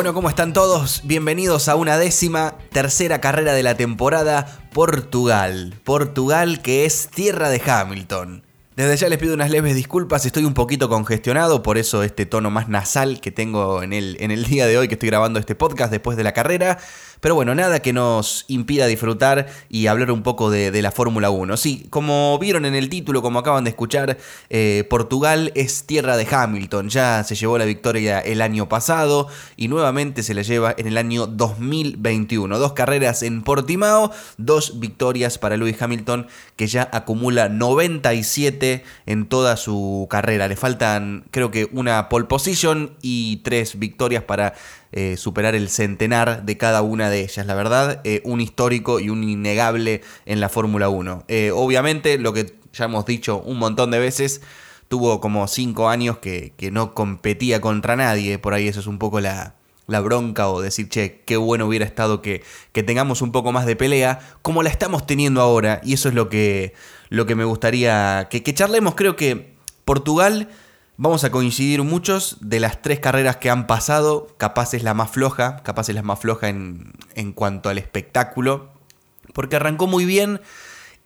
Bueno, ¿cómo están todos? Bienvenidos a una décima tercera carrera de la temporada Portugal. Portugal que es tierra de Hamilton. Desde ya les pido unas leves disculpas, estoy un poquito congestionado, por eso este tono más nasal que tengo en el, en el día de hoy que estoy grabando este podcast después de la carrera. Pero bueno, nada que nos impida disfrutar y hablar un poco de, la Fórmula 1. Sí, como vieron en el título, como acaban de escuchar, eh, Portugal es tierra de Hamilton. Ya se llevó la victoria el año pasado y nuevamente se la lleva en el año 2021. Dos carreras en Portimao, dos victorias para Lewis Hamilton que ya acumula 97 en toda su carrera. Le faltan creo que una pole position y tres victorias para eh, superar el centenar de cada una de ellas. La verdad, eh, un histórico y un innegable en la Fórmula 1. Eh, obviamente, lo que ya hemos dicho un montón de veces, tuvo como cinco años que, no competía contra nadie. Por ahí eso es un poco la, bronca o decir, che, qué bueno hubiera estado que, que, tengamos un poco más de pelea, como la estamos teniendo ahora. Y eso es lo que, lo que me gustaría que, que charlemos. Creo que Portugal Vamos a coincidir muchos de las tres carreras que han pasado, capaz es la más floja, capaz es la más floja en, cuanto al espectáculo, porque arrancó muy bien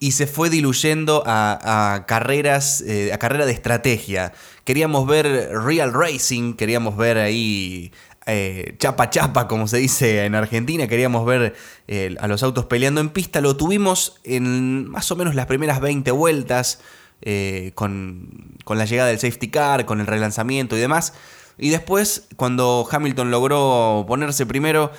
y se fue diluyendo a, carreras, eh, a carrera de estrategia. Queríamos ver real racing, queríamos ver ahí eh, chapa chapa, como se dice en Argentina, queríamos ver eh, a los autos peleando en pista, lo tuvimos en más o menos las primeras 20 vueltas. Eh, con, la llegada del safety car, con el relanzamiento y demás. Y después, cuando Hamilton logró ponerse primero,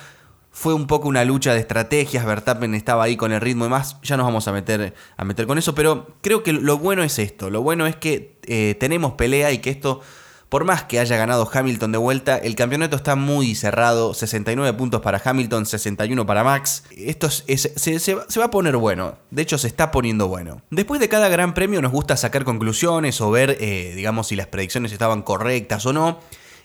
fue un poco una lucha de estrategias. Verstappen estaba ahí con el ritmo y más. Ya nos vamos a meter, a meter con eso. Pero creo que lo bueno es esto. Lo bueno es que eh, tenemos pelea y que esto por más que haya ganado Hamilton de vuelta, el campeonato está muy cerrado. 69 puntos para Hamilton, 61 para Max. Esto se, va a poner bueno. De hecho, se está poniendo bueno. Después de cada gran premio nos gusta sacar conclusiones o ver, eh, digamos, si las predicciones estaban correctas o no.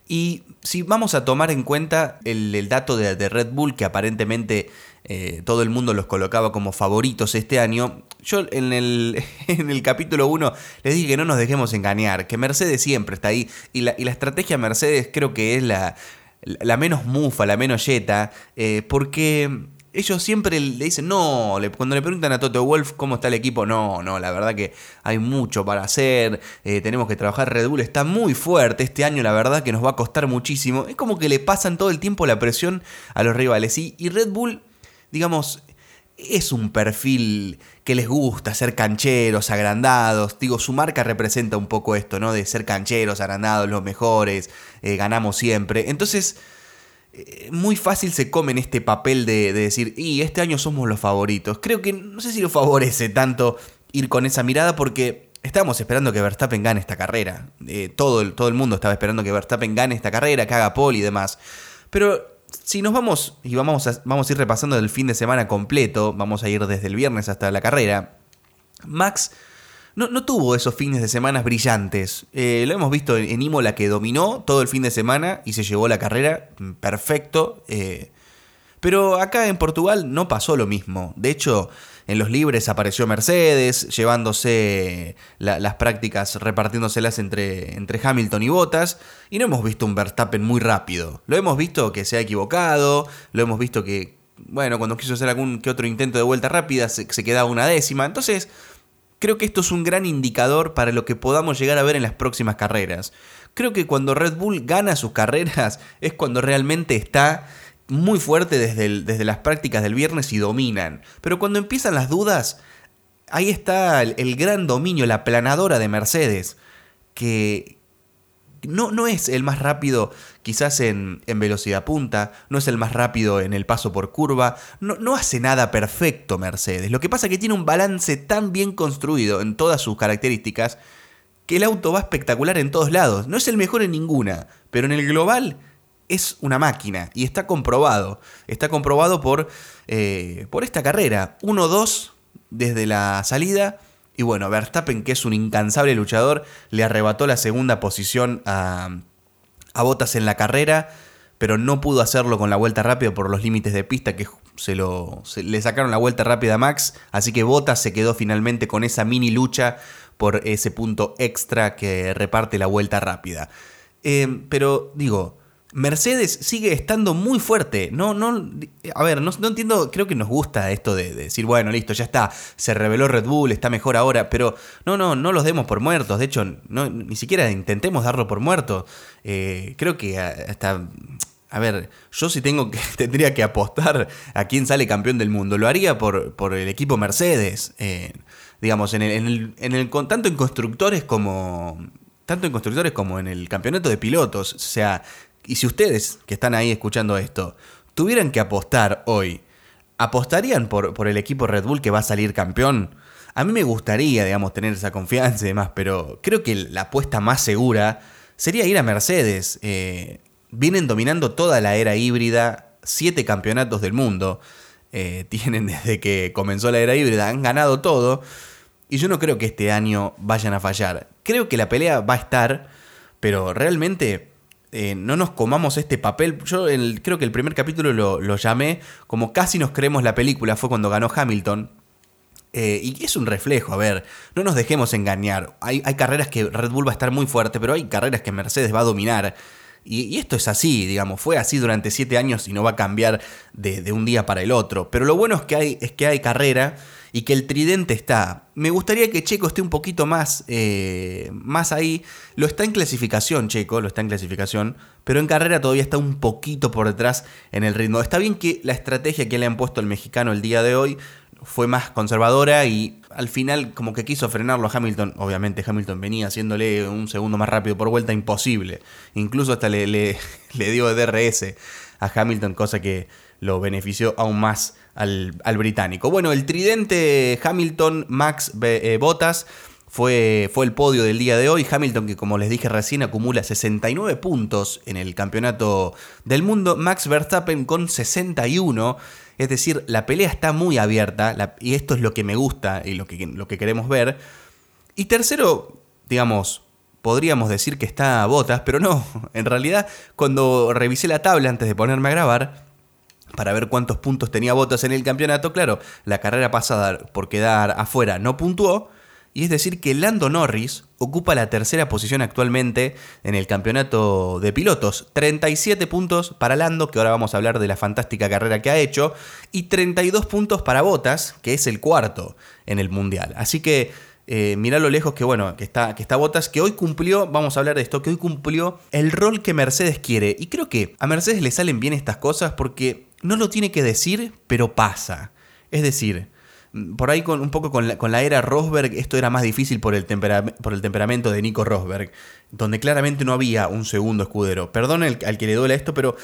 Y si vamos a tomar en cuenta el, dato de, Red Bull, que aparentemente eh, todo el mundo los colocaba como favoritos este año, yo en el, en el capítulo 1 les dije que no nos dejemos engañar, que Mercedes siempre está ahí. Y la, y la estrategia Mercedes creo que es la, la menos mufa, la menos yeta, eh, porque ellos siempre le dicen, no, cuando le preguntan a Toto Wolf cómo está el equipo, no, no, la verdad que hay mucho para hacer, eh, tenemos que trabajar, Red Bull está muy fuerte este año, la verdad que nos va a costar muchísimo. Es como que le pasan todo el tiempo la presión a los rivales y, y Red Bull, digamos, es un perfil que les gusta ser cancheros, agrandados. Digo, su marca representa un poco esto, ¿no? De ser cancheros, agrandados, los mejores, eh, ganamos siempre. Entonces eh, muy fácil se come en este papel de, decir, y este año somos los favoritos. Creo que no sé si lo favorece tanto ir con esa mirada porque estábamos esperando que Verstappen gane esta carrera. Eh, todo, el, todo el mundo estaba esperando que Verstappen gane esta carrera, que haga pole y demás. Pero si nos vamos y vamos a, vamos a ir repasando el fin de semana completo, vamos a ir desde el viernes hasta la carrera, Max no, tuvo esos fines de semana brillantes. Eh, lo hemos visto en, Imola que dominó todo el fin de semana y se llevó la carrera mm, perfecto. Eh. pero acá en Portugal no pasó lo mismo. De hecho, en los libres apareció Mercedes, llevándose las prácticas, repartiéndoselas entre, entre Hamilton y Bottas, y no hemos visto un Verstappen muy rápido. Lo hemos visto que se ha equivocado, lo hemos visto que, bueno, cuando quiso hacer algún que otro intento de vuelta rápida se, se quedaba una décima. Entonces, Creo que esto es un gran indicador para lo que podamos llegar a ver en las próximas carreras. Creo que cuando Red Bull gana sus carreras es cuando realmente está muy fuerte desde, desde las prácticas del viernes y dominan. Pero cuando empiezan las dudas, ahí está el gran dominio, la planadora de Mercedes, que, no, no es el más rápido quizás en, velocidad punta, no es el más rápido en el paso por curva, no, no hace nada perfecto Mercedes. Lo que pasa es que tiene un balance tan bien construido en todas sus características que el auto va espectacular en todos lados. No es el mejor en ninguna, pero en el global es una máquina y está comprobado. Está comprobado por, eh, por esta carrera. 1-2 desde la salida y bueno, Verstappen, que es un incansable luchador, le arrebató la segunda posición a, a Bottas en la carrera, pero no pudo hacerlo con la vuelta rápida por los límites de pista que se, lo, le sacaron la vuelta rápida a Max, así que Bottas se quedó finalmente con esa mini lucha por ese punto extra que reparte la vuelta rápida. Eh, pero digo, Mercedes sigue estando muy fuerte. No, no, a ver, no, entiendo, creo que nos gusta esto de, decir, bueno, listo, ya está, se reveló Red Bull, está mejor ahora, pero no, no, no los demos por muertos. De hecho, no, ni siquiera intentemos darlo por muerto. Eh, creo que hasta a ver, yo si tengo que, tendría que apostar a quién sale campeón del mundo, lo haría por, por el equipo Mercedes. Eh, digamos, en el, en el, tanto en constructores como. Tanto en constructores como en el campeonato de pilotos. O sea, y si ustedes que están ahí escuchando esto, tuvieran que apostar hoy, ¿apostarían por, por el equipo Red Bull que va a salir campeón? A mí me gustaría, digamos, tener esa confianza y demás, pero creo que la apuesta más segura sería ir a Mercedes. Eh, vienen dominando toda la era híbrida, siete campeonatos del mundo. Eh, tienen desde que comenzó la era híbrida, han ganado todo. Y yo no creo que este año vayan a fallar. Creo que la pelea va a estar, pero realmente eh, no nos comamos este papel. Yo creo que el primer capítulo lo, llamé como casi nos creemos la película, fue cuando ganó Hamilton. Eh, y es un reflejo, a ver, no nos dejemos engañar. Hay, carreras que Red Bull va a estar muy fuerte, pero hay carreras que Mercedes va a dominar. Y, esto es así, digamos, fue así durante siete años y no va a cambiar de, de un día para el otro. Pero lo bueno es que hay, es que hay carrera y que el tridente está. Me gustaría que Checo esté un poquito más, eh, más ahí. Lo está en clasificación, Checo, lo está en clasificación, pero en carrera todavía está un poquito por detrás en el ritmo. Está bien que la estrategia que le han puesto al mexicano el día de hoy fue más conservadora y al final como que quiso frenarlo a Hamilton. Obviamente Hamilton venía haciéndole un segundo más rápido por vuelta, imposible. Incluso hasta le, le, le dio DRS a Hamilton, cosa que lo benefició aún más al, británico. Bueno, el tridente Hamilton, Max, eh, Bottas fue, fue, el podio del día de hoy. Hamilton, que como les dije recién, acumula 69 puntos en el campeonato del mundo. Max Verstappen con 61. Es decir, la pelea está muy abierta y esto es lo que me gusta y lo que, lo que queremos ver. Y tercero, digamos, podríamos decir que está Bottas, pero no. En realidad, cuando revisé la tabla antes de ponerme a grabar, para ver cuántos puntos tenía Bottas en el campeonato. Claro, la carrera pasada por quedar afuera no puntuó. Y es decir que Lando Norris ocupa la tercera posición actualmente en el campeonato de pilotos. 37 puntos para Lando, que ahora vamos a hablar de la fantástica carrera que ha hecho. Y 32 puntos para Bottas, que es el cuarto en el Mundial. Así que eh, mirá lo lejos que bueno, que está, que está Bottas, que hoy cumplió, vamos a hablar de esto, que hoy cumplió el rol que Mercedes quiere. Y creo que a Mercedes le salen bien estas cosas porque no lo tiene que decir, pero pasa. Es decir, por ahí con, un poco con la, era Rosberg, esto era más difícil por el, por el, temperamento de Nico Rosberg, donde claramente no había un segundo escudero. Perdón al que le duele esto, pero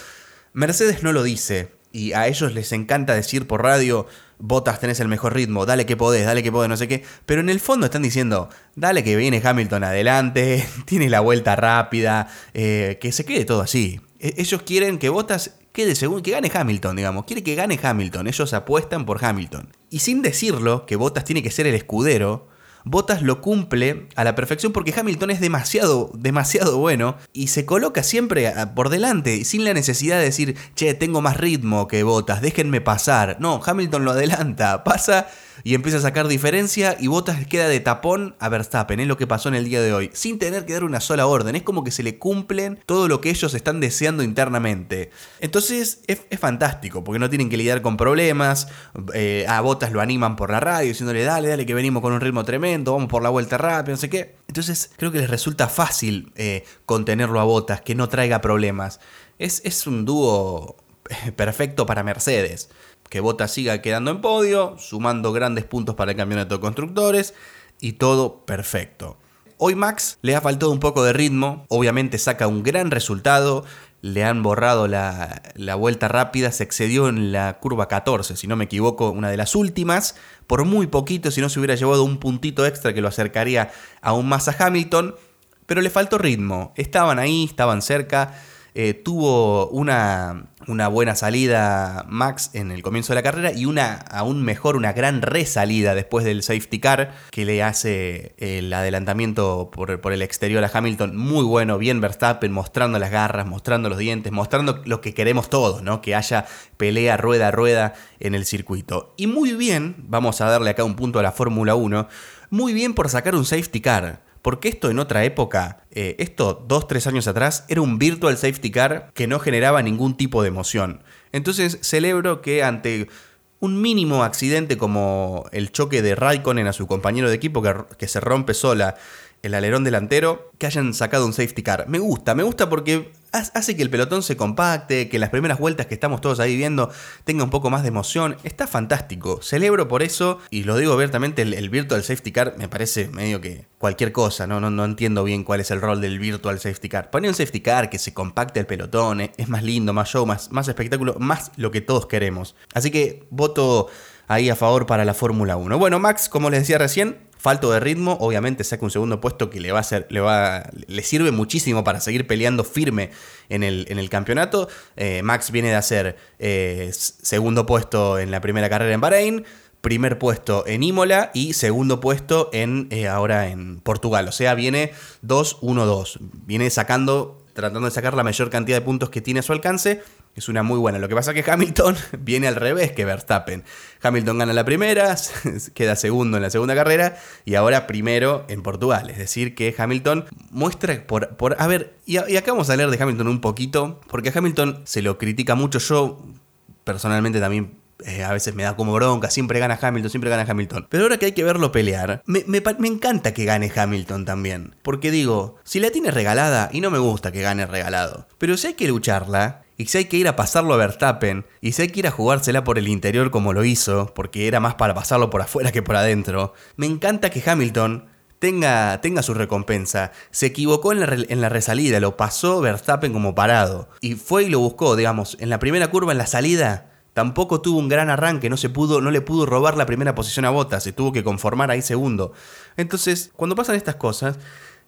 Mercedes no lo dice. Y a ellos les encanta decir por radio, Botas tenés el mejor ritmo, dale que podés, dale que podés, no sé qué. Pero en el fondo están diciendo, dale que viene Hamilton adelante, tiene la vuelta rápida, eh, que se quede todo así. E-, ellos quieren que Botas según, que gane Hamilton, digamos. Quiere que gane Hamilton. Ellos apuestan por Hamilton. Y sin decirlo, que Botas tiene que ser el escudero, Bottas lo cumple a la perfección porque Hamilton es demasiado, demasiado bueno y se coloca siempre por delante sin la necesidad de decir, che, tengo más ritmo que Bottas, déjenme pasar. No, Hamilton lo adelanta, pasa y empieza a sacar diferencia y Bottas queda de tapón a Verstappen, es lo que pasó en el día de hoy, sin tener que dar una sola orden, es como que se le cumplen todo lo que ellos están deseando internamente. Entonces es, fantástico, porque no tienen que lidiar con problemas, eh, a Bottas lo animan por la radio diciéndole, dale, dale, que venimos con un ritmo tremendo, vamos por la vuelta rápida, no sé qué. Entonces creo que les resulta fácil eh, contenerlo a Bottas, que no traiga problemas. Es, es un dúo eh, perfecto para Mercedes que Bottas siga quedando en podio, sumando grandes puntos para el campeonato de constructores y todo perfecto. Hoy Max le ha faltado un poco de ritmo, obviamente saca un gran resultado, le han borrado la, vuelta rápida, se excedió en la curva 14, si no me equivoco, una de las últimas, por muy poquito, si no se hubiera llevado un puntito extra que lo acercaría aún más a Hamilton, pero le faltó ritmo, estaban ahí, estaban cerca, eh, tuvo una, una, buena salida Max en el comienzo de la carrera y una aún mejor, una gran resalida después del safety car que le hace el adelantamiento por, por el exterior a Hamilton. Muy bueno, bien Verstappen, mostrando las garras, mostrando los dientes, mostrando lo que queremos todos, ¿no? Que haya pelea rueda a rueda en el circuito. Y muy bien, vamos a darle acá un punto a la Fórmula 1, muy bien por sacar un safety car Porque esto en otra época, eh, esto dos, tres años atrás, era un virtual safety car que no generaba ningún tipo de emoción. Entonces celebro que ante un mínimo accidente como el choque de Raikkonen a su compañero de equipo que, que se rompe sola el alerón delantero, que hayan sacado un safety car. Me gusta, me gusta porque hace que el pelotón se compacte, que las primeras vueltas que estamos todos ahí viendo tenga un poco más de emoción. Está fantástico. Celebro por eso y lo digo abiertamente, el, Virtual Safety Car me parece medio que cualquier cosa, ¿no? No, no entiendo bien cuál es el rol del Virtual Safety Car. Poner un Safety Car que se compacte el pelotón, eh, es más lindo, más show, más, más espectáculo, más lo que todos queremos. Así que voto ahí a favor para la Fórmula 1. Bueno, Max, como les decía recién, falto de ritmo, obviamente saca un segundo puesto que le va a ser, le va, le sirve muchísimo para seguir peleando firme en el, en el campeonato. Eh, Max viene de hacer eh, segundo puesto en la primera carrera en Bahrein, primer puesto en Imola y segundo puesto en eh, ahora en Portugal. O sea, viene 2-1-2. Viene sacando, tratando de sacar la mayor cantidad de puntos que tiene a su alcance es una muy buena. Lo que pasa es que Hamilton viene al revés que Verstappen. Hamilton gana la primera, queda segundo en la segunda carrera y ahora primero en Portugal. Es decir, que Hamilton muestra por... por a ver, y, acá vamos a leer de Hamilton un poquito, porque a Hamilton se lo critica mucho. Yo personalmente también eh, a veces me da como bronca, siempre gana Hamilton, siempre gana Hamilton. Pero ahora que hay que verlo pelear, me, me, encanta que gane Hamilton también. Porque digo, si la tiene regalada, y no me gusta que gane regalado, pero si hay que lucharla, y si hay que ir a pasarlo a Verstappen, y si hay que ir a jugársela por el interior como lo hizo, porque era más para pasarlo por afuera que por adentro, me encanta que Hamilton tenga, tenga su recompensa. Se equivocó en la, resalida, lo pasó Verstappen como parado. Y fue y lo buscó, digamos, en la primera curva, en la salida. Tampoco tuvo un gran arranque, no, se pudo, no le pudo robar la primera posición a Bottas, se tuvo que conformar ahí segundo. Entonces, cuando pasan estas cosas,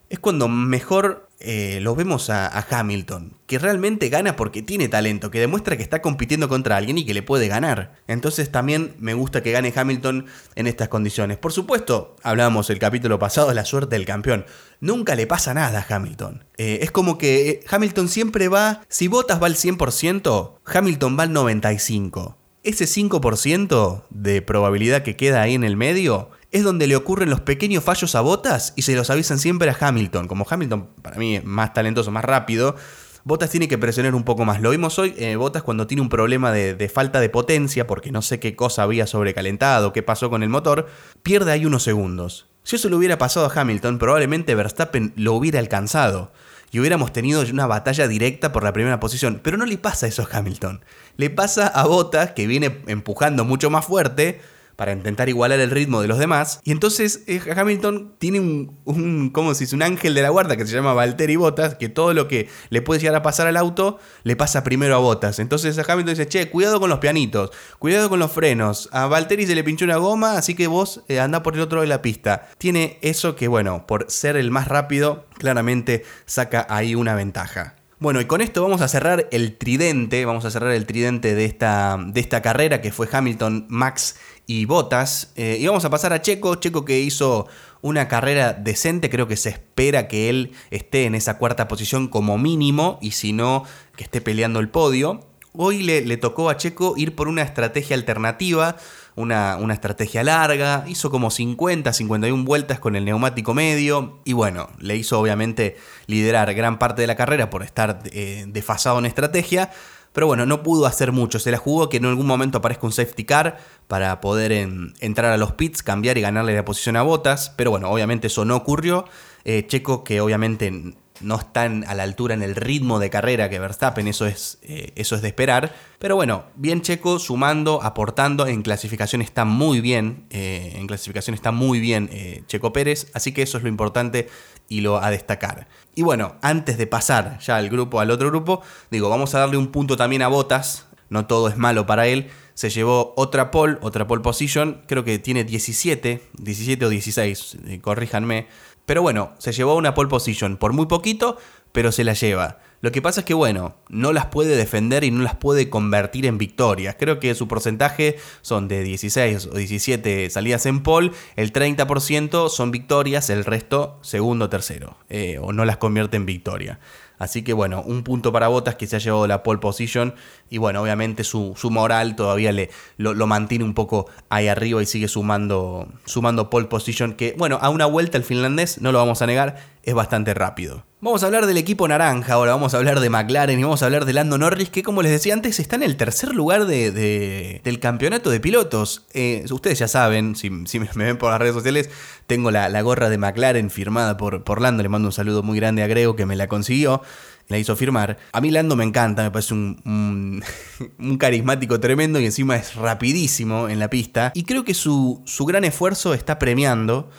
es cuando mejor eh, lo vemos a, Hamilton, que realmente gana porque tiene talento, que demuestra que está compitiendo contra alguien y que le puede ganar. Entonces también me gusta que gane Hamilton en estas condiciones. Por supuesto, hablábamos el capítulo pasado de la suerte del campeón. Nunca le pasa nada a Hamilton. Eh, es como que eh, Hamilton siempre va, si Bottas va al 100%, Hamilton va al 95%. Ese 5% de probabilidad que queda ahí en el medio es donde le ocurren los pequeños fallos a Botas y se los avisan siempre a Hamilton. Como Hamilton para mí es más talentoso, más rápido, Botas tiene que presionar un poco más. Lo vimos hoy, eh, Botas cuando tiene un problema de, falta de potencia, porque no sé qué cosa había sobrecalentado, qué pasó con el motor, pierde ahí unos segundos. Si eso le hubiera pasado a Hamilton, probablemente Verstappen lo hubiera alcanzado y hubiéramos tenido una batalla directa por la primera posición. Pero no le pasa eso a Hamilton. Le pasa a Botas, que viene empujando mucho más fuerte, para intentar igualar el ritmo de los demás. Y entonces eh, Hamilton tiene un, ¿cómo se dice? Un ángel de la guarda que se llama Valtteri Bottas, que todo lo que le puede llegar a pasar al auto, le pasa primero a Bottas. Entonces a Hamilton dice, che, cuidado con los pianitos, cuidado con los frenos. A Valtteri se le pinchó una goma, así que vos eh, por el otro de la pista. Tiene eso que, bueno, por ser el más rápido, claramente saca ahí una ventaja. Bueno, y con esto vamos a cerrar el tridente, vamos a cerrar el tridente de esta, de esta carrera que fue Hamilton, Max y Botas. Eh, y vamos a pasar a Checo, Checo que hizo una carrera decente, creo que se espera que él esté en esa cuarta posición como mínimo, y si no, que esté peleando el podio. Hoy le tocó a Checo ir por una estrategia alternativa, una, una, estrategia larga, hizo como 50, 51 vueltas con el neumático medio y bueno, le hizo obviamente liderar gran parte de la carrera por estar eh, desfasado en estrategia, pero bueno, no pudo hacer mucho, se la jugó que en algún momento aparezca un safety car para poder entrar a los pits, cambiar y ganarle la posición a botas, pero bueno, obviamente eso no ocurrió. Eh, Checo que obviamente no están a la altura en el ritmo de carrera que Verstappen, eso es, eh, eso es de esperar. Pero bueno, bien Checo, sumando, aportando, en clasificación está muy bien, eh, en clasificación está muy bien eh, Checo Pérez, así que eso es lo importante y lo a destacar. Y bueno, antes de pasar ya al grupo, al otro grupo, digo, vamos a darle un punto también a Botas, no todo es malo para él, se llevó otra pole, otra pole position, creo que tiene 17, 17 o 16, corríjanme, pero bueno, se llevó una pole position por muy poquito, pero se la lleva. Lo que pasa es que, bueno, no las puede defender y no las puede convertir en victorias. Creo que su porcentaje son de 16 o 17 salidas en pole, el 30% son victorias, el resto segundo o tercero, eh, o no las convierte en victoria. Así que bueno, un punto para Botas que se ha llevado la pole position y bueno, obviamente su, moral todavía le, lo, mantiene un poco ahí arriba y sigue sumando, sumando pole position que bueno, a una vuelta el finlandés, no lo vamos a negar, es bastante rápido. Vamos a hablar del equipo naranja, ahora vamos a hablar de McLaren y vamos a hablar de Lando Norris, que como les decía antes está en el tercer lugar de, del campeonato de pilotos. Eh, ustedes ya saben, si, me ven por las redes sociales, tengo la, gorra de McLaren firmada por, Lando, le mando un saludo muy grande a Grego que me la consiguió la hizo firmar. A mí Lando me encanta, me parece un, un, carismático tremendo y encima es rapidísimo en la pista. Y creo que su, su gran esfuerzo está premiando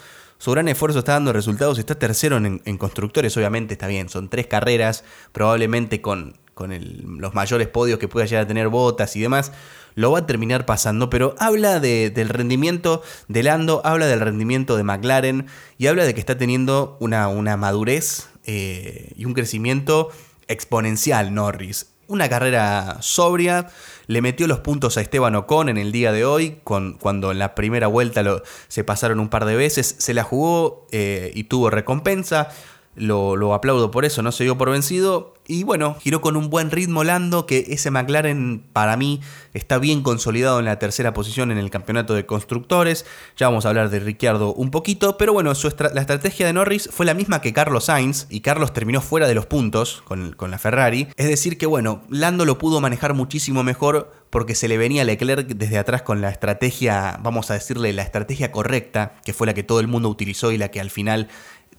su gran esfuerzo está dando resultados, está tercero en, constructores, obviamente está bien, son tres carreras, probablemente con, los mayores podios que pueda llegar a tener botas y demás, lo va a terminar pasando, pero habla del rendimiento de Lando, habla del rendimiento de McLaren y habla de que está teniendo una, una madurez eh, y un crecimiento exponencial Norris una carrera sobria, le metió los puntos a Esteban Ocon en el día de hoy, con, cuando en la primera vuelta se pasaron un par de veces, se la jugó eh, y tuvo recompensa. Lo, aplaudo por eso, no se dio por vencido. Y bueno, giró con un buen ritmo Lando, que ese McLaren para mí está bien consolidado en la tercera posición en el campeonato de constructores. Ya vamos a hablar de Ricciardo un poquito, pero bueno, la estrategia de Norris fue la misma que Carlos Sainz, y Carlos terminó fuera de los puntos con, con la Ferrari. Es decir, que bueno, Lando lo pudo manejar muchísimo mejor porque se le venía a Leclerc desde atrás con la estrategia, vamos a decirle, la estrategia correcta, que fue la que todo el mundo utilizó y la que al final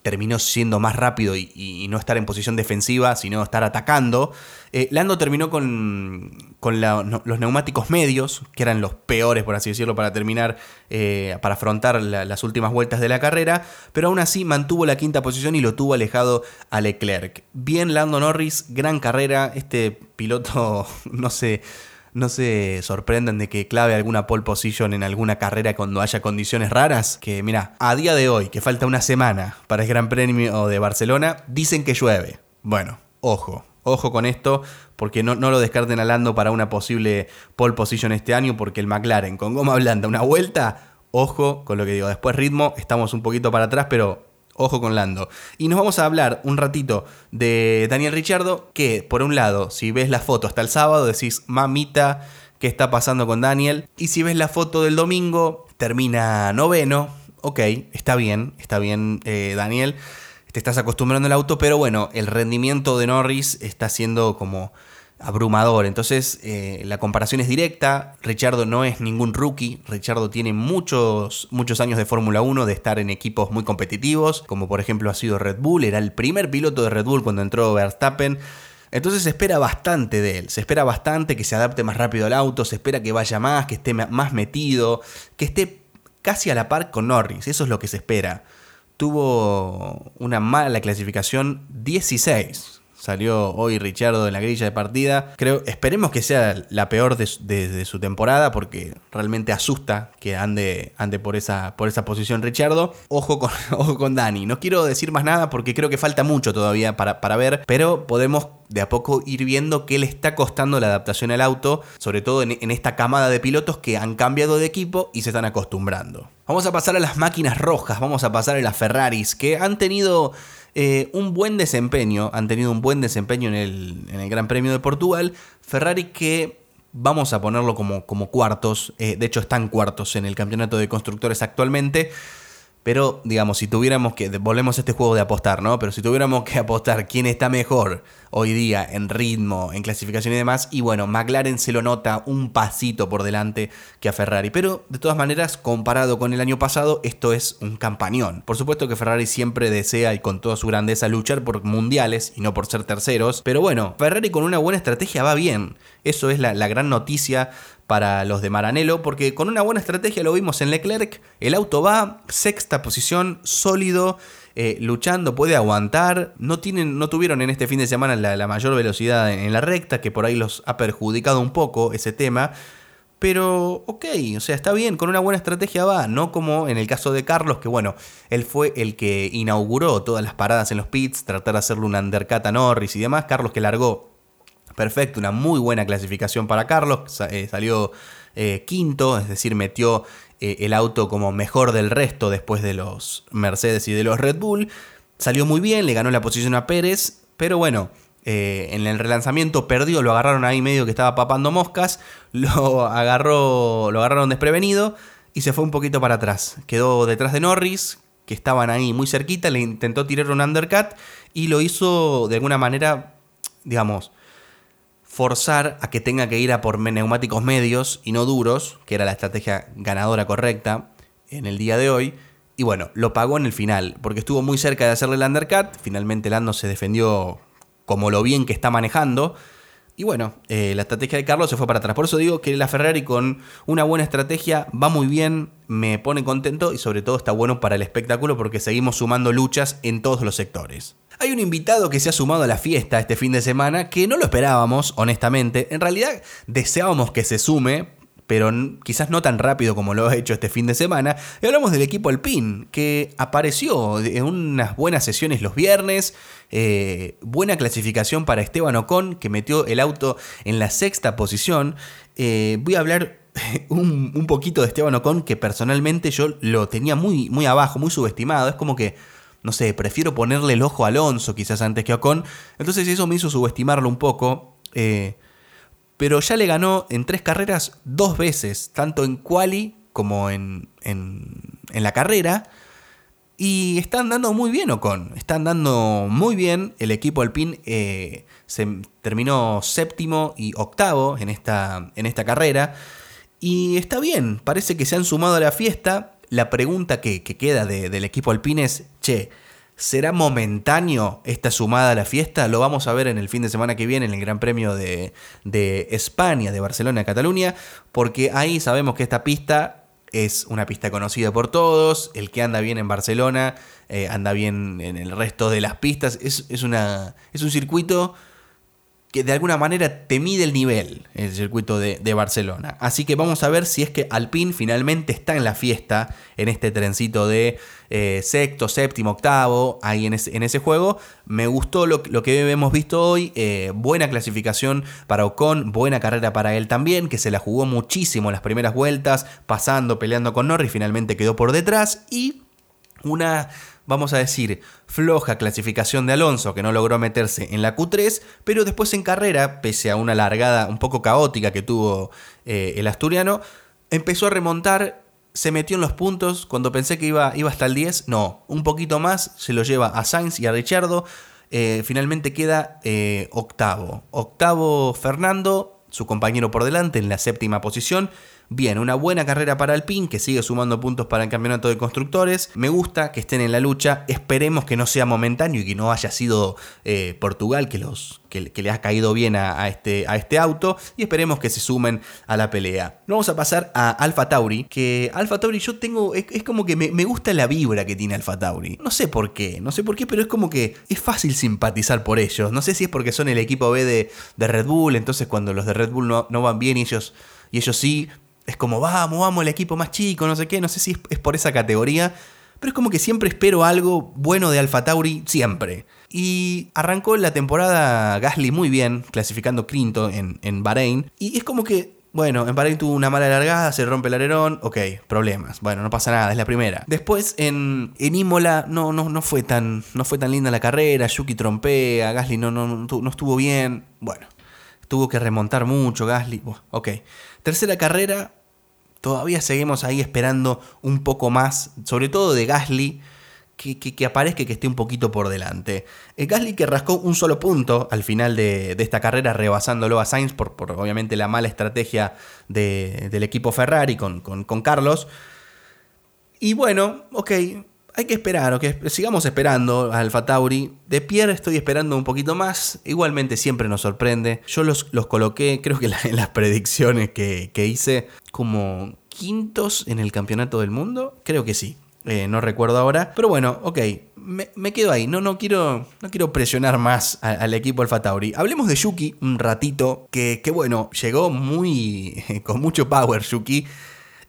terminó siendo más rápido y, no estar en posición defensiva, sino estar atacando. Eh, Lando terminó con, los neumáticos medios, que eran los peores, por así decirlo, para terminar, eh, para afrontar las últimas vueltas de la carrera, pero aún así mantuvo la quinta posición y lo tuvo alejado a Leclerc. Bien, Lando Norris, gran carrera, este piloto, no sé no se sorprendan de que clave alguna pole position en alguna carrera cuando haya condiciones raras. Que mira, a día de hoy, que falta una semana para el Gran Premio de Barcelona, dicen que llueve. Bueno, ojo, ojo con esto, porque no, no lo descarten a Lando para una posible pole position este año, porque el McLaren con goma blanda, una vuelta, ojo con lo que digo. Después ritmo, estamos un poquito para atrás, pero Ojo con Lando. Y nos vamos a hablar un ratito de Daniel Richardo, que por un lado, si ves la foto hasta el sábado, decís, mamita, ¿qué está pasando con Daniel? Y si ves la foto del domingo, termina noveno. Ok, está bien, está bien, eh, Daniel. Te estás acostumbrando al auto, pero bueno, el rendimiento de Norris está siendo como abrumador. Entonces, eh, la comparación es directa. Richardo no es ningún rookie. Richardo tiene muchos, muchos años de Fórmula 1, de estar en equipos muy competitivos, como por ejemplo ha sido Red Bull. Era el primer piloto de Red Bull cuando entró Verstappen. Entonces se espera bastante de él, se espera bastante que se adapte más rápido al auto, se espera que vaya más, que esté más metido, que esté casi a la par con Norris, eso es lo que se espera. Tuvo una mala clasificación 16, Salió hoy Richardo en la grilla de partida. Creo, esperemos que sea la peor de, su temporada porque realmente asusta que ande, ande por, esa, por esa posición Richardo. Ojo con, ojo con Dani. No quiero decir más nada porque creo que falta mucho todavía para, para ver, pero podemos de a poco ir viendo qué le está costando la adaptación al auto, sobre todo en, en, esta camada de pilotos que han cambiado de equipo y se están acostumbrando. Vamos a pasar a las máquinas rojas, vamos a pasar a las Ferraris, que han tenido eh, un buen desempeño, han tenido un buen desempeño en el, en el, Gran Premio de Portugal. Ferrari que vamos a ponerlo como, como cuartos, eh, de hecho están cuartos en el Campeonato de Constructores actualmente. Pero, digamos, si tuviéramos que. Volvemos a este juego de apostar, ¿no? Pero si tuviéramos que apostar quién está mejor hoy día en ritmo, en clasificación y demás, y bueno, McLaren se lo nota un pasito por delante que a Ferrari. Pero, de todas maneras, comparado con el año pasado, esto es un campañón. Por supuesto que Ferrari siempre desea y con toda su grandeza luchar por mundiales y no por ser terceros. Pero bueno, Ferrari con una buena estrategia va bien. Eso es la, la gran noticia para los de Maranello, porque con una buena estrategia lo vimos en Leclerc, el auto va, sexta posición, sólido, eh, luchando, puede aguantar, no, tienen, no tuvieron en este fin de semana la, mayor velocidad en, la recta, que por ahí los ha perjudicado un poco ese tema, pero ok, o sea, está bien, con una buena estrategia va, no como en el caso de Carlos, que bueno, él fue el que inauguró todas las paradas en los pits, tratar de hacerle un undercut a Norris y demás, Carlos que largó Perfecto, una muy buena clasificación para Carlos. Eh, salió eh, quinto, es decir, metió eh, el auto como mejor del resto después de los Mercedes y de los Red Bull. Salió muy bien, le ganó la posición a Pérez, pero bueno, en el relanzamiento perdió, lo agarraron ahí medio que estaba papando moscas, lo, agarró, lo agarraron desprevenido y se fue un poquito para atrás. Quedó detrás de Norris, que estaban ahí muy cerquita, le intentó tirar un undercut y lo hizo de alguna manera, digamos, forzar a que tenga que ir a por neumáticos medios y no duros, que era la estrategia ganadora correcta en el día de hoy. Y bueno, lo pagó en el final, porque estuvo muy cerca de hacerle el undercut. Finalmente Lando se defendió como lo bien que está manejando. Y bueno, eh, la estrategia de Carlos se fue para atrás. Por eso digo que la Ferrari con una buena estrategia va muy bien, me pone contento y sobre todo está bueno para el espectáculo porque seguimos sumando luchas en todos los sectores. Hay un invitado que se ha sumado a la fiesta este fin de semana que no lo esperábamos, honestamente. En realidad deseábamos que se sume pero quizás no tan rápido como lo ha hecho este fin de semana. Y hablamos del equipo Alpine, que apareció en unas buenas sesiones los viernes, eh, buena clasificación para Esteban Ocon, que metió el auto en la sexta posición. Eh, voy a hablar un, un, poquito de Esteban Ocon, que personalmente yo lo tenía muy, muy abajo, muy subestimado. Es como que, no sé, prefiero ponerle el ojo a Alonso quizás antes que a Ocon. Entonces eso me hizo subestimarlo un poco. Eh, pero ya le ganó en tres carreras dos veces, tanto en quali como en, en, la carrera. Y está andando muy bien Ocon, está andando muy bien. El equipo Alpine eh, se terminó séptimo y octavo en esta, en esta carrera. Y está bien, parece que se han sumado a la fiesta. La pregunta que, queda del equipo Alpine es, che, ¿Será momentáneo esta sumada a la fiesta? Lo vamos a ver en el fin de semana que viene en el Gran Premio de, España, de Barcelona, Cataluña, porque ahí sabemos que esta pista es una pista conocida por todos, el que anda bien en Barcelona eh, anda bien en el resto de las pistas, es, un circuito que de alguna manera te mide el nivel, el circuito de, Barcelona. Así que vamos a ver si es que Alpine finalmente está en la fiesta, en este trencito de eh, sexto, séptimo, octavo, ahí en ese, en ese juego. Me gustó lo, que hemos visto hoy, eh, buena clasificación para Ocon, buena carrera para él también, que se la jugó muchísimo en las primeras vueltas, pasando, peleando con Norris, finalmente quedó por detrás y una vamos a decir, floja clasificación de Alonso, que no logró meterse en la Q3, pero después en carrera, pese a una largada un poco caótica que tuvo eh, el asturiano, empezó a remontar, se metió en los puntos, cuando pensé que iba, iba hasta el 10, no, un poquito más, se lo lleva a Sainz y a Richardo, eh, finalmente queda eh, octavo. Octavo Fernando, su compañero por delante en la séptima posición, Bien, una buena carrera para Alpine que sigue sumando puntos para el campeonato de constructores. Me gusta que estén en la lucha. Esperemos que no sea momentáneo y que no haya sido eh, Portugal que, los, que, le ha caído bien a, este, a este auto. Y esperemos que se sumen a la pelea. Vamos a pasar a Alfa Tauri. Que Alfa Tauri yo tengo. Es, como que me, gusta la vibra que tiene Alfa Tauri. No sé por qué, no sé por qué, pero es como que es fácil simpatizar por ellos. No sé si es porque son el equipo B de, Red Bull. Entonces cuando los de Red Bull no, no van bien ellos, y ellos sí, es como, vamos, vamos, el equipo más chico, no sé qué, no sé si es, por esa categoría, pero es como que siempre espero algo bueno de Alfa Tauri, siempre. Y arrancó la temporada Gasly muy bien, clasificando quinto en, en Bahrein, y es como que bueno, en Bahrein tuvo una mala largada, se rompe el alerón, ok, problemas. Bueno, no pasa nada, es la primera. Después en, en Imola no, no, no, fue tan, no fue tan linda la carrera, Yuki trompea, Gasly no, no, no, estuvo bien. Bueno, tuvo que remontar mucho Gasly, ok. Tercera carrera, todavía seguimos ahí esperando un poco más, sobre todo de Gasly, que, aparezca y que esté un poquito por delante. El Gasly que rascó un solo punto al final de, esta carrera, rebasándolo a Sainz por, obviamente la mala estrategia del equipo Ferrari con, con Carlos. Y bueno, ok, hay que esperar, que sigamos esperando a Alfa Tauri. De Pierre estoy esperando un poquito más. Igualmente siempre nos sorprende. Yo los, los coloqué, creo que en las predicciones que, hice, como quintos en el campeonato del mundo. Creo que sí. Eh, no recuerdo ahora. Pero bueno, ok. Me, quedo ahí. No, no, quiero, no quiero presionar más al equipo Alfa Tauri. Hablemos de Yuki un ratito. Que, que bueno, llegó muy. con mucho power Yuki.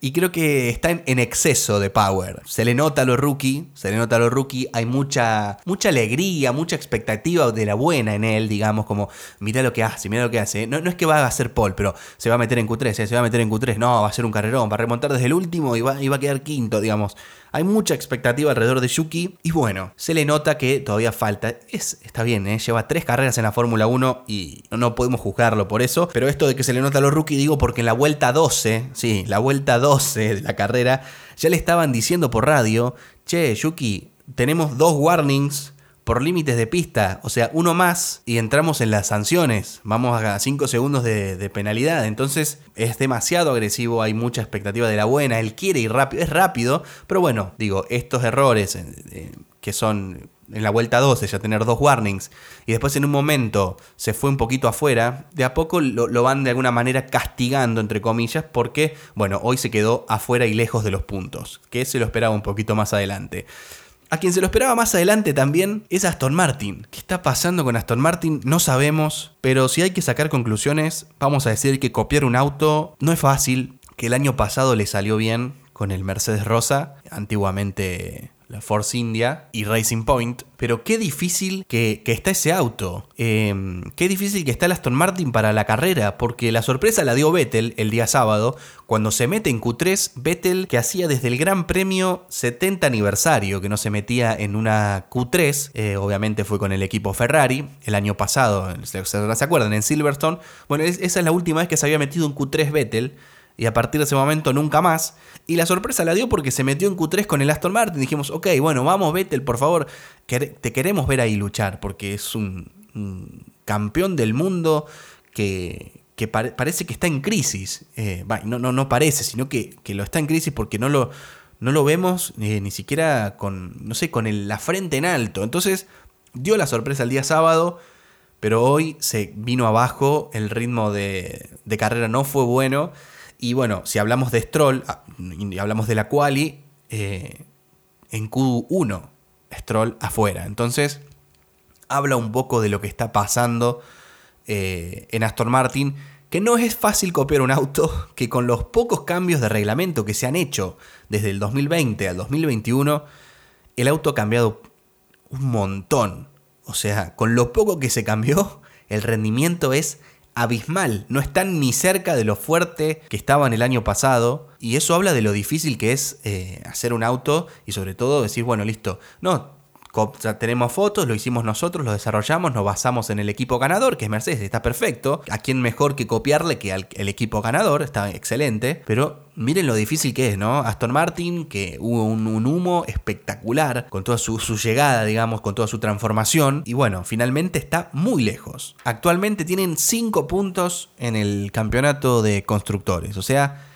Y creo que está en, exceso de power. Se le nota a los rookie, se le nota a los rookie, hay mucha, mucha alegría, mucha expectativa de la buena en él, digamos, como, mira lo que hace, mira lo que hace. No, no es que va a hacer Paul, pero se va a meter en Q3, ¿eh? se va a meter en Q3, no, va a ser un carrerón, va a remontar desde el último y va, y va a quedar quinto, digamos. Hay mucha expectativa alrededor de Yuki y bueno, se le nota que todavía falta. Es, está bien, ¿eh? lleva tres carreras en la Fórmula 1 y no podemos juzgarlo por eso, pero esto de que se le nota a los rookies digo porque en la vuelta 12, sí, la vuelta 12 de la carrera, ya le estaban diciendo por radio, che, Yuki, tenemos dos warnings por límites de pista, o sea, uno más y entramos en las sanciones, vamos a 5 segundos de, penalidad, entonces es demasiado agresivo, hay mucha expectativa de la buena, él quiere ir rápido, es rápido, pero bueno, digo, estos errores eh, que son en la vuelta 12 ya tener dos warnings y después en un momento se fue un poquito afuera, de a poco lo, lo, van de alguna manera castigando entre comillas porque, bueno, hoy se quedó afuera y lejos de los puntos, que se lo esperaba un poquito más adelante. A quien se lo esperaba más adelante también es Aston Martin. ¿Qué está pasando con Aston Martin? No sabemos, pero si hay que sacar conclusiones, vamos a decir que copiar un auto no es fácil, que el año pasado le salió bien con el Mercedes Rosa, antiguamente Force India y Racing Point. Pero qué difícil que, está ese auto. Em, qué difícil que está el Aston Martin para la carrera. Porque la sorpresa la dio Vettel el día sábado. Cuando se mete en Q3, Vettel que hacía desde el Gran Premio 70 aniversario. Que no se metía en una Q3. Eh, obviamente fue con el equipo Ferrari. El año pasado, ¿se, se acuerdan? En Silverstone. Bueno, esa es la última vez que se había metido en Q3 Vettel y a partir de ese momento nunca más. Y la sorpresa la dio porque se metió en Q3 con el Aston Martin. Dijimos, ok, bueno, vamos Vettel, por favor, te queremos ver ahí luchar porque es un, campeón del mundo que, parece que está en crisis. Eh, no, no, no parece, sino que, lo está en crisis porque no lo, no lo vemos eh, ni siquiera con, no sé, con la frente en alto. Entonces, dio la sorpresa el día sábado. Pero hoy se vino abajo, el ritmo de carrera no fue bueno y bueno, si hablamos de Stroll ah, y hablamos de la quali, eh, en Q1, Stroll afuera. Entonces, habla un poco de lo que está pasando eh, en Aston Martin, que no es fácil copiar un auto que con los pocos cambios de reglamento que se han hecho desde el 2020 al 2021, el auto ha cambiado un montón. O sea, con lo poco que se cambió, el rendimiento es abismal, no están ni cerca de lo fuerte que estaban el año pasado. Y eso habla de lo difícil que es eh, hacer un auto y sobre todo decir, bueno, listo, no, tenemos fotos, lo hicimos nosotros, lo desarrollamos, nos basamos en el equipo ganador, que es Mercedes, está perfecto. ¿A quién mejor que copiarle que al el equipo ganador? Está excelente. Pero miren lo difícil que es, ¿no? Aston Martin, que hubo un, humo espectacular con toda su, su, llegada, digamos, con toda su transformación. Y bueno, finalmente está muy lejos. Actualmente tienen 5 puntos en el campeonato de constructores. O sea,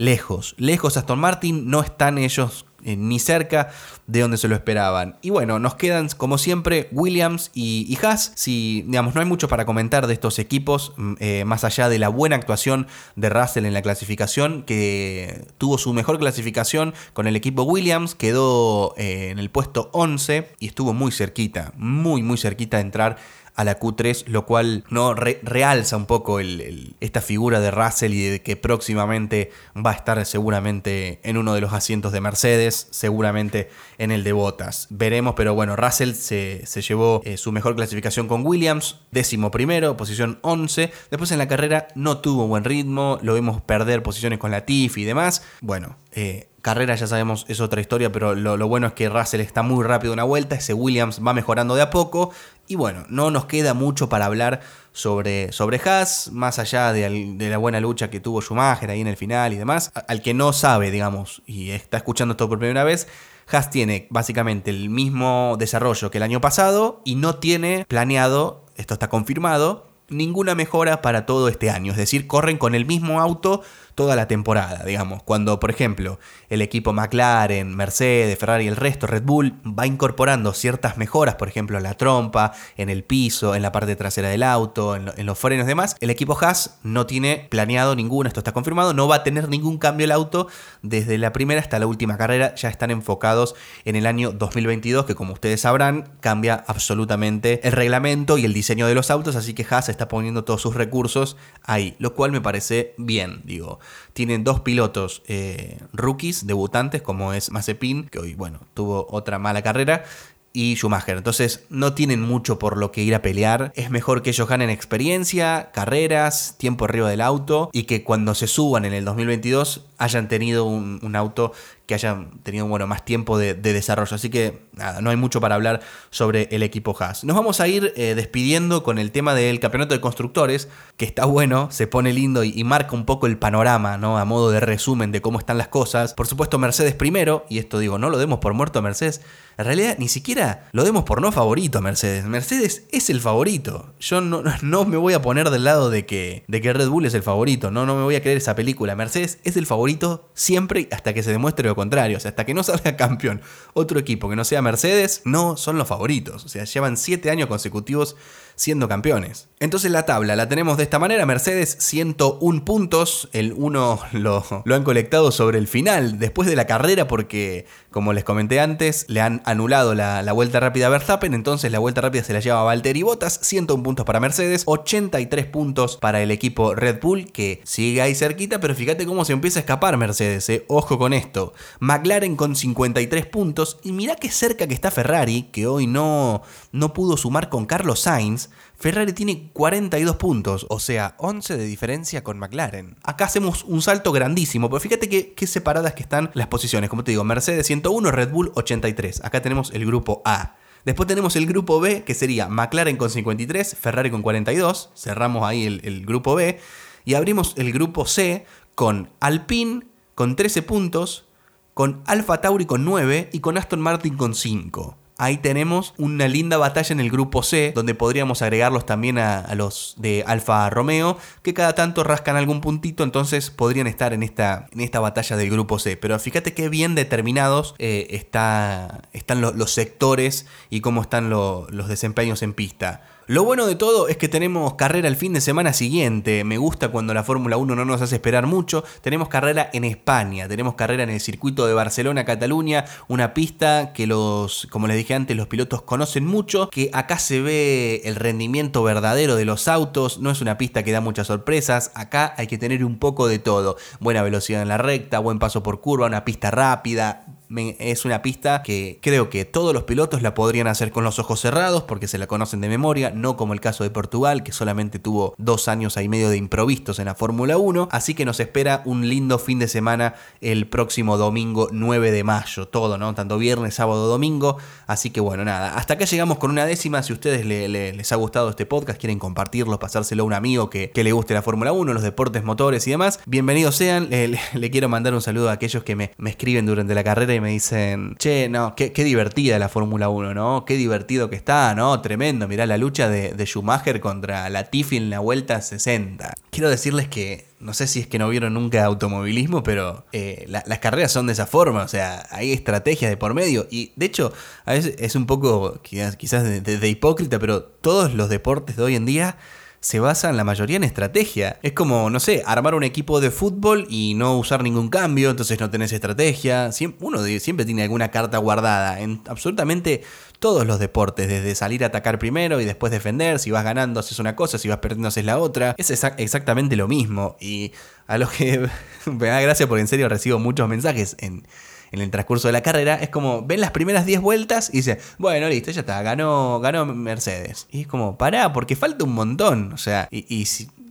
lejos. Lejos Aston Martin, no están ellos ni cerca de donde se lo esperaban. Y bueno, nos quedan como siempre Williams y, Haas. Si, digamos, no hay mucho para comentar de estos equipos, mm, eh, más allá de la buena actuación de Russell en la clasificación, que tuvo su mejor clasificación con el equipo Williams, quedó eh, en el puesto 11 y estuvo muy cerquita, muy, muy cerquita de entrar a la Q3, lo cual no realza un poco esta figura de Russell y de que próximamente va a estar seguramente en uno de los asientos de Mercedes, seguramente en el de Bottas. Veremos, pero bueno, Russell se, llevó eh, su mejor clasificación con Williams, décimo primero, posición 11. Después en la carrera no tuvo buen ritmo, lo vimos perder posiciones con la TIF y demás. Bueno, eh, carrera ya sabemos es otra historia, pero lo, bueno es que Russell está muy rápido una vuelta, ese Williams va mejorando de a poco y bueno, no nos queda mucho para hablar sobre, sobre Haas, más allá de, la buena lucha que tuvo Schumacher ahí en el final y demás. Al que no sabe, digamos, y está escuchando esto por primera vez, Haas tiene básicamente el mismo desarrollo que el año pasado y no tiene planeado, esto está confirmado, ninguna mejora para todo este año. Es decir, corren con el mismo auto toda la temporada, digamos. Cuando, por ejemplo, el equipo McLaren, Mercedes, Ferrari y el resto, Red Bull, va incorporando ciertas mejoras, por ejemplo, en la trompa, en el piso, en la parte trasera del auto, en, los frenos y demás, el equipo Haas no tiene planeado ninguno, esto está confirmado, no va a tener ningún cambio el auto desde la primera hasta la última carrera, ya están enfocados en el año 2022, que como ustedes sabrán, cambia absolutamente el reglamento y el diseño de los autos, así que Haas está poniendo todos sus recursos ahí, lo cual me parece bien, digo. Tienen dos pilotos eh, rookies, debutantes, como es Mazepin, que hoy, bueno, tuvo otra mala carrera, y Schumacher. Entonces no tienen mucho por lo que ir a pelear. Es mejor que ellos ganen experiencia, carreras, tiempo arriba del auto y que cuando se suban en el 2022 hayan tenido un, auto que hayan tenido bueno, más tiempo de, desarrollo. Así que nada, no hay mucho para hablar sobre el equipo Haas. Nos vamos a ir eh, despidiendo con el tema del campeonato de constructores, que está bueno, se pone lindo y, marca un poco el panorama, ¿no? A modo de resumen de cómo están las cosas. Por supuesto, Mercedes primero, y esto digo, no lo demos por muerto a Mercedes. En realidad, ni siquiera lo demos por no favorito a Mercedes. Mercedes es el favorito. Yo no, no me voy a poner del lado de que, de que Red Bull es el favorito. No, no me voy a creer esa película. Mercedes es el favorito siempre hasta que se demuestre lo contrario. O sea, hasta que no salga campeón otro equipo que no sea Mercedes, no son los favoritos. O sea, llevan 7 años consecutivos siendo campeones. Entonces la tabla la tenemos de esta manera, Mercedes 101 puntos, el 1 lo, lo, han colectado sobre el final, después de la carrera, porque como les comenté antes, le han anulado la, vuelta rápida a Verstappen, entonces la vuelta rápida se la lleva Valtteri Bottas, 101 puntos para Mercedes, 83 puntos para el equipo Red Bull, que sigue ahí cerquita, pero fíjate cómo se empieza a escapar Mercedes, eh. ojo con esto. McLaren con 53 puntos, y mira qué cerca que está Ferrari, que hoy no, no pudo sumar con Carlos Sainz, Ferrari tiene 42 puntos, o sea, 11 de diferencia con McLaren. Acá hacemos un salto grandísimo, pero fíjate qué separadas que están las posiciones. Como te digo, Mercedes 101, Red Bull 83. Acá tenemos el grupo A. Después tenemos el grupo B, que sería McLaren con 53, Ferrari con 42. Cerramos ahí el, el grupo B. Y abrimos el grupo C con Alpine con 13 puntos, con Alfa Tauri con 9 y con Aston Martin con 5 ahí tenemos una linda batalla en el grupo C, donde podríamos agregarlos también a, los de Alfa Romeo, que cada tanto rascan algún puntito, entonces podrían estar en esta, en esta batalla del grupo C. Pero fíjate qué bien determinados eh, está, están los sectores y cómo están los desempeños en pista. Lo bueno de todo es que tenemos carrera el fin de semana siguiente. Me gusta cuando la Fórmula 1 no nos hace esperar mucho. Tenemos carrera en España, tenemos carrera en el circuito de Barcelona-Cataluña, una pista que los, como les dije antes, los pilotos conocen mucho, que acá se ve el rendimiento verdadero de los autos, no es una pista que da muchas sorpresas, acá hay que tener un poco de todo. Buena velocidad en la recta, buen paso por curva, una pista rápida, es una pista que creo que todos los pilotos la podrían hacer con los ojos cerrados porque se la conocen de memoria, no como el caso de Portugal, que solamente tuvo dos años y medio de improvistos en la Fórmula 1. Así que nos espera un lindo fin de semana el próximo domingo 9 de mayo, todo, ¿no? Tanto viernes, sábado, domingo. Así que bueno, nada, hasta acá llegamos con una décima. Si a ustedes les ha gustado este podcast, quieren compartirlo, pasárselo a un amigo que, le guste la Fórmula 1, los deportes motores y demás, bienvenidos sean. Le, quiero mandar un saludo a aquellos que me, me escriben durante la carrera me dicen, che, no, qué, divertida la Fórmula 1, ¿no? Qué divertido que está, ¿no? Tremendo, mirá la lucha de, Schumacher contra Latifi en la vuelta 60. Quiero decirles que no sé si es que no vieron nunca automovilismo, pero eh, las carreras son de esa forma, o sea, hay estrategias de por medio. Y de hecho, a veces es un poco quizás de hipócrita, pero todos los deportes de hoy en día se basan la mayoría en estrategia. Es como, no sé, armar un equipo de fútbol y no usar ningún cambio, entonces no tenés estrategia. uno siempre tiene alguna carta guardada en absolutamente todos los deportes, desde salir a atacar primero y después defender, si vas ganando haces una cosa, si vas perdiendo haces la otra. Es exactamente lo mismo. Y a lo que me da gracia porque en serio recibo muchos mensajes en en el transcurso de la carrera, es como, ven las primeras 10 vueltas y dice, bueno, listo, ya está, ganó, ganó Mercedes. Y es como, pará, porque falta un montón. O sea, y,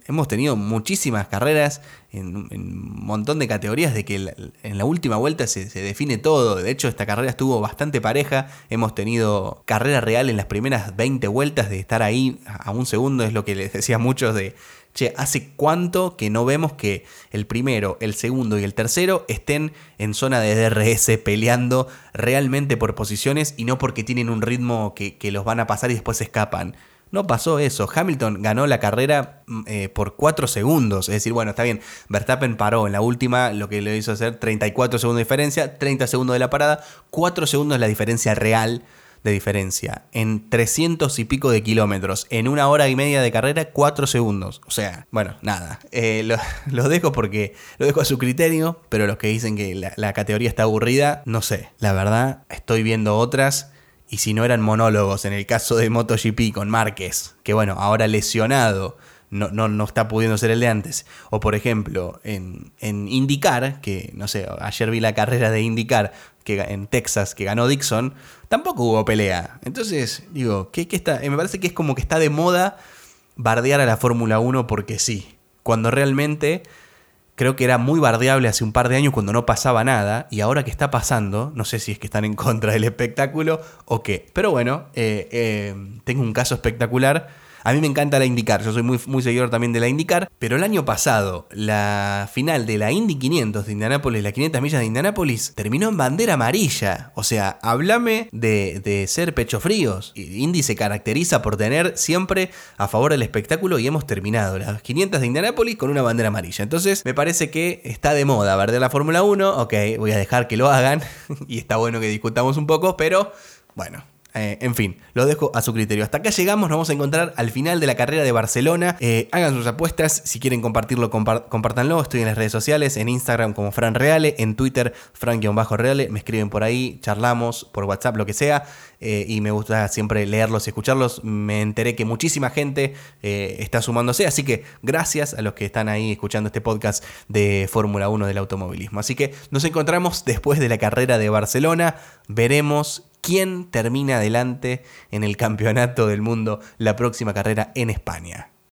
hemos tenido muchísimas carreras en, un montón de categorías de que en la última vuelta se, define todo. De hecho, esta carrera estuvo bastante pareja. Hemos tenido carrera real en las primeras 20 vueltas de estar ahí a un segundo, es lo que les decía a muchos de che, ¿hace cuánto que no vemos que el primero, el segundo y el tercero estén en zona de DRS peleando realmente por posiciones y no porque tienen un ritmo que, los van a pasar y después escapan? No pasó eso. Hamilton ganó la carrera mm, eh, por 4 segundos. Es decir, bueno, está bien. Verstappen paró en la última, lo que le hizo hacer 34 segundos de diferencia, 30 segundos de la parada, 4 segundos la diferencia real de diferencia. En 300 y pico de kilómetros, en una hora y media de carrera, 4 segundos. O sea, bueno, nada. Eh, lo, dejo porque lo dejo a su criterio, pero los que dicen que la, la categoría está aburrida, no sé. La verdad, estoy viendo otras. Y si no eran monólogos, en el caso de MotoGP con Márquez, que bueno, ahora lesionado, no, no, no, está pudiendo ser el de antes. O por ejemplo, en, en IndyCar, que no sé, ayer vi la carrera de IndyCar que, en Texas que ganó Dixon, tampoco hubo pelea. Entonces, digo, ¿qué, qué está? Eh, me parece que es como que está de moda bardear a la Fórmula 1 porque sí. Cuando realmente creo que era muy bardeable hace un par de años cuando no pasaba nada, y ahora que está pasando, no sé si es que están en contra del espectáculo o qué. Pero bueno, eh, eh, tengo un caso espectacular a mí me encanta la IndyCar, yo soy muy, seguidor también de la IndyCar, pero el año pasado, la final de la Indy 500 de Indianápolis, las 500 millas de Indianápolis, terminó en bandera amarilla. O sea, háblame de, ser pecho fríos. Indy se caracteriza por tener siempre a favor del espectáculo y hemos terminado las 500 de Indianápolis con una bandera amarilla. Entonces, me parece que está de moda ver de la Fórmula 1. Ok, voy a dejar que lo hagan y está bueno que discutamos un poco, pero bueno, eh, en fin, lo dejo a su criterio. Hasta acá llegamos, nos vamos a encontrar al final de la carrera de Barcelona. Eh, hagan sus apuestas, si quieren compartirlo, compártanlo. Estoy en las redes sociales, en Instagram como Fran Reale, en Twitter Fran-Reale. Me escriben por ahí, charlamos por WhatsApp, lo que sea. Eh, y me gusta siempre leerlos y escucharlos. Me enteré que muchísima gente está sumándose, así que gracias a los que están ahí escuchando este podcast de Fórmula 1 del automovilismo. Así que nos encontramos después de la carrera de Barcelona. Veremos quién termina adelante en el campeonato del mundo la próxima carrera en España.